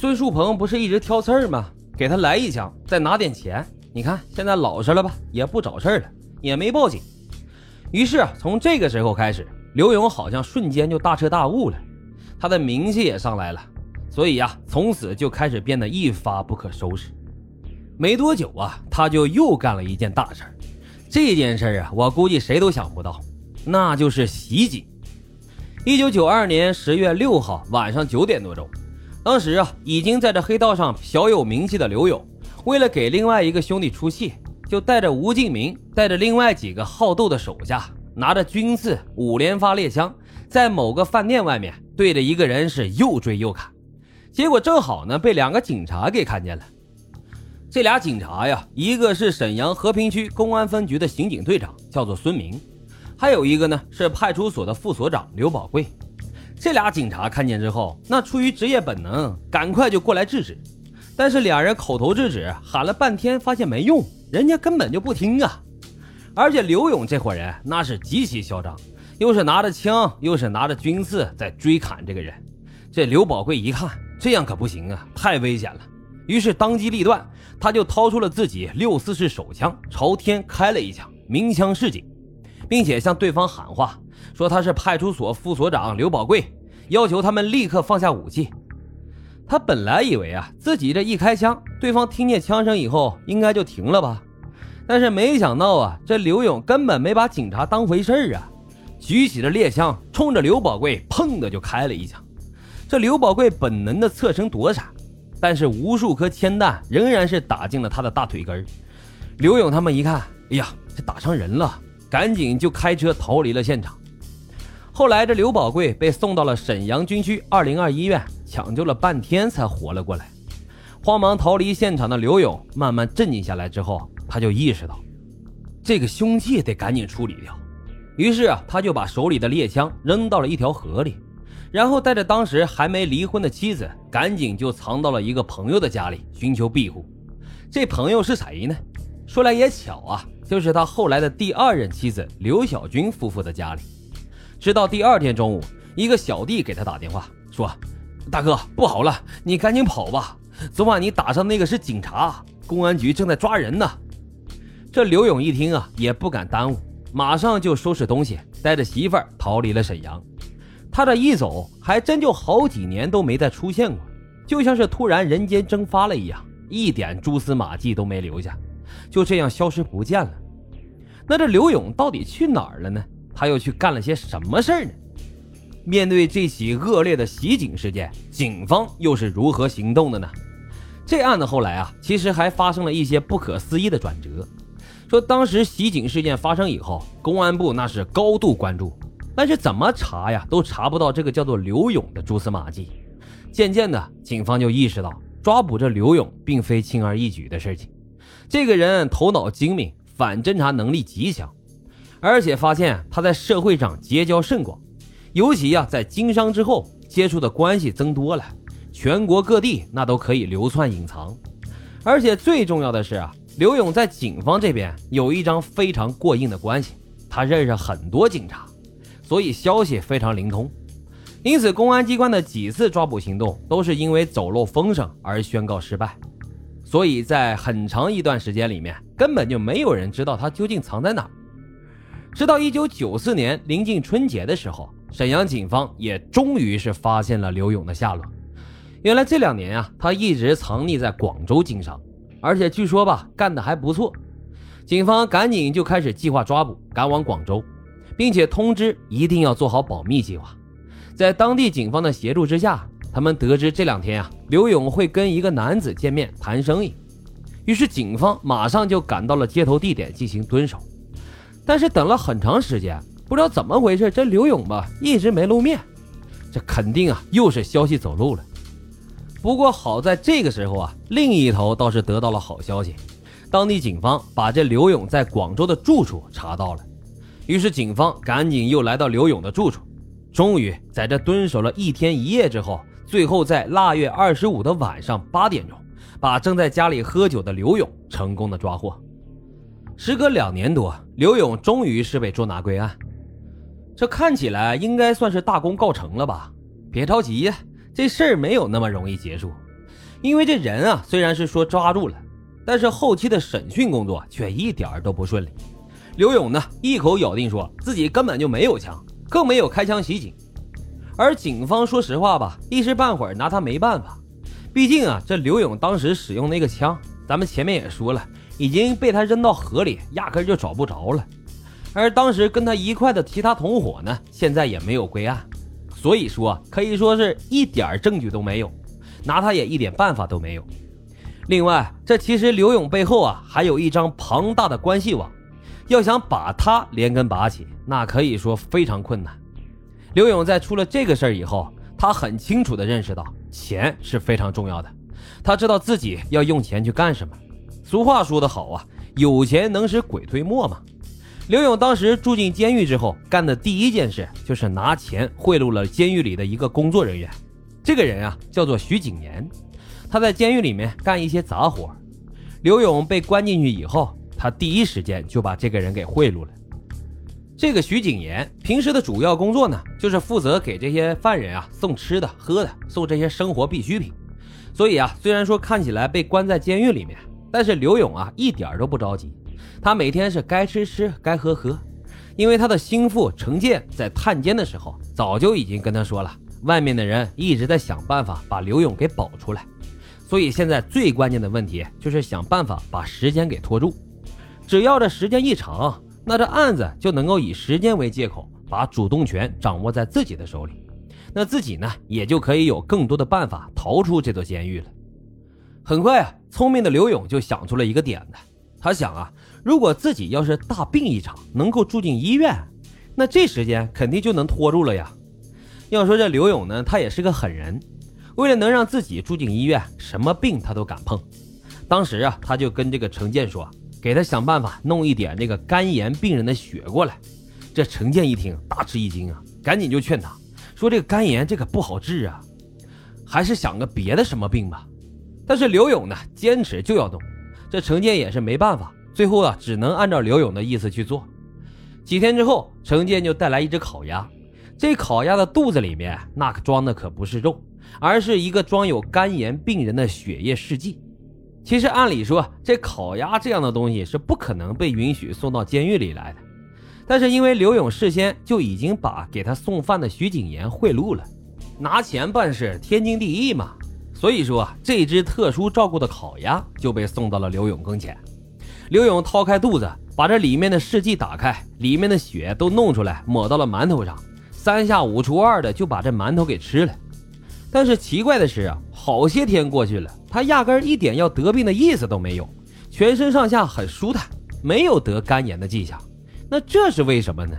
孙树鹏不是一直挑刺儿吗？给他来一枪，再拿点钱。你看现在老实了吧，也不找事儿了，也没报警。于是，从这个时候开始，刘勇好像瞬间就大彻大悟了，他的名气也上来了，所以呀，从此就开始变得一发不可收拾。没多久啊，他就又干了一件大事儿。这件事儿啊，我估计谁都想不到，那就是袭警。一九九二年十月六号晚上九点多钟，当时啊，已经在这黑道上小有名气的刘勇，为了给另外一个兄弟出气。就带着吴敬明，带着另外几个好斗的手下，拿着军刺五连发猎枪，在某个饭店外面对着一个人是又追又砍，结果正好呢被两个警察给看见了。这俩警察呀，一个是沈阳和平区公安分局的刑警队长，叫做孙明，还有一个呢是派出所的副所长刘宝贵。这俩警察看见之后，那出于职业本能，赶快就过来制止，但是俩人口头制止，喊了半天，发现没用。人家根本就不听啊！而且刘勇这伙人那是极其嚣张，又是拿着枪，又是拿着军刺在追砍这个人。这刘宝贵一看，这样可不行啊，太危险了。于是当机立断，他就掏出了自己六四式手枪，朝天开了一枪，鸣枪示警，并且向对方喊话，说他是派出所副所长刘宝贵，要求他们立刻放下武器。他本来以为啊，自己这一开枪，对方听见枪声以后应该就停了吧，但是没想到啊，这刘勇根本没把警察当回事儿啊，举起了猎枪，冲着刘宝贵砰的就开了一枪。这刘宝贵本能的侧身躲闪，但是无数颗铅弹仍然是打进了他的大腿根儿刘勇他们一看，哎呀，这打伤人了，赶紧就开车逃离了现场。后来这刘宝贵被送到了沈阳军区二零二医院。抢救了半天才活了过来，慌忙逃离现场的刘勇慢慢镇静下来之后，他就意识到，这个凶器得赶紧处理掉。于是啊，他就把手里的猎枪扔到了一条河里，然后带着当时还没离婚的妻子，赶紧就藏到了一个朋友的家里寻求庇护。这朋友是谁呢？说来也巧啊，就是他后来的第二任妻子刘小军夫妇的家里。直到第二天中午，一个小弟给他打电话说。大哥，不好了，你赶紧跑吧！昨晚你打伤那个是警察，公安局正在抓人呢。这刘勇一听啊，也不敢耽误，马上就收拾东西，带着媳妇儿逃离了沈阳。他这一走，还真就好几年都没再出现过，就像是突然人间蒸发了一样，一点蛛丝马迹都没留下，就这样消失不见了。那这刘勇到底去哪儿了呢？他又去干了些什么事儿呢？面对这起恶劣的袭警事件，警方又是如何行动的呢？这案子后来啊，其实还发生了一些不可思议的转折。说当时袭警事件发生以后，公安部那是高度关注，但是怎么查呀，都查不到这个叫做刘勇的蛛丝马迹。渐渐的，警方就意识到抓捕这刘勇并非轻而易举的事情。这个人头脑精明，反侦查能力极强，而且发现他在社会上结交甚广。尤其呀，在经商之后接触的关系增多了，全国各地那都可以流窜隐藏。而且最重要的是啊，刘勇在警方这边有一张非常过硬的关系，他认识很多警察，所以消息非常灵通。因此，公安机关的几次抓捕行动都是因为走漏风声而宣告失败。所以在很长一段时间里面，根本就没有人知道他究竟藏在哪。直到一九九四年临近春节的时候。沈阳警方也终于是发现了刘勇的下落。原来这两年啊，他一直藏匿在广州经商，而且据说吧，干得还不错。警方赶紧就开始计划抓捕，赶往广州，并且通知一定要做好保密计划。在当地警方的协助之下，他们得知这两天啊，刘勇会跟一个男子见面谈生意，于是警方马上就赶到了接头地点进行蹲守。但是等了很长时间。不知道怎么回事，这刘勇吧一直没露面，这肯定啊又是消息走漏了。不过好在这个时候啊，另一头倒是得到了好消息，当地警方把这刘勇在广州的住处查到了，于是警方赶紧又来到刘勇的住处，终于在这蹲守了一天一夜之后，最后在腊月二十五的晚上八点钟，把正在家里喝酒的刘勇成功的抓获。时隔两年多，刘勇终于是被捉拿归案。这看起来应该算是大功告成了吧？别着急呀，这事儿没有那么容易结束。因为这人啊，虽然是说抓住了，但是后期的审讯工作却一点都不顺利。刘勇呢，一口咬定说自己根本就没有枪，更没有开枪袭警。而警方说实话吧，一时半会儿拿他没办法。毕竟啊，这刘勇当时使用那个枪，咱们前面也说了，已经被他扔到河里，压根就找不着了。而当时跟他一块的其他同伙呢，现在也没有归案，所以说可以说是一点证据都没有，拿他也一点办法都没有。另外，这其实刘勇背后啊，还有一张庞大的关系网。要想把他连根拔起，那可以说非常困难。刘勇在出了这个事儿以后，他很清楚的认识到钱是非常重要的。他知道自己要用钱去干什么。俗话说得好啊，有钱能使鬼推磨嘛。刘勇当时住进监狱之后，干的第一件事就是拿钱贿赂了监狱里的一个工作人员。这个人啊，叫做徐景言，他在监狱里面干一些杂活。刘勇被关进去以后。他第一时间就把这个人给贿赂了。这个徐景言平时的主要工作呢，就是负责给这些犯人啊送吃的喝的，送这些生活必需品。所以啊，虽然说看起来被关在监狱里面，但是刘勇啊一点都不着急。他每天是该吃吃，该喝喝。因为他的心腹程建在探监的时候，早就已经跟他说了，外面的人一直在想办法把刘勇给保出来。所以现在最关键的问题就是想办法把时间给拖住。只要这时间一长，那这案子就能够以时间为借口，把主动权掌握在自己的手里，那自己呢，也就可以有更多的办法逃出这座监狱了。很快啊，聪明的刘勇就想出了一个点子，他想啊，如果自己要是大病一场，能够住进医院，那这时间肯定就能拖住了呀。要说这刘勇呢，他也是个狠人，为了能让自己住进医院，什么病他都敢碰。当时啊，他就跟这个程建说。给他想办法弄一点那个肝炎病人的血过来。这程建一听大吃一惊啊，赶紧就劝他说：“这个肝炎这个不好治啊，还是想个别的什么病吧。”但是刘勇呢坚持就要弄，这程建也是没办法，最后啊只能按照刘勇的意思去做。几天之后，程建就带来一只烤鸭，这烤鸭的肚子里面那可装的可不是肉，而是一个装有肝炎病人的血液试剂。其实按理说，这烤鸭这样的东西是不可能被允许送到监狱里来的。但是因为刘勇事先就已经把给他送饭的徐景言贿赂了，拿钱办事天经地义嘛。所以说这只特殊照顾的烤鸭就被送到了刘勇跟前。刘勇掏开肚子，把这里面的试剂打开，里面的血都弄出来，抹到了馒头上，三下五除二的就把这馒头给吃了。但是奇怪的是啊，好些天过去了，他压根一点要得病的意思都没有，全身上下很舒坦，没有得肝炎的迹象。那这是为什么呢？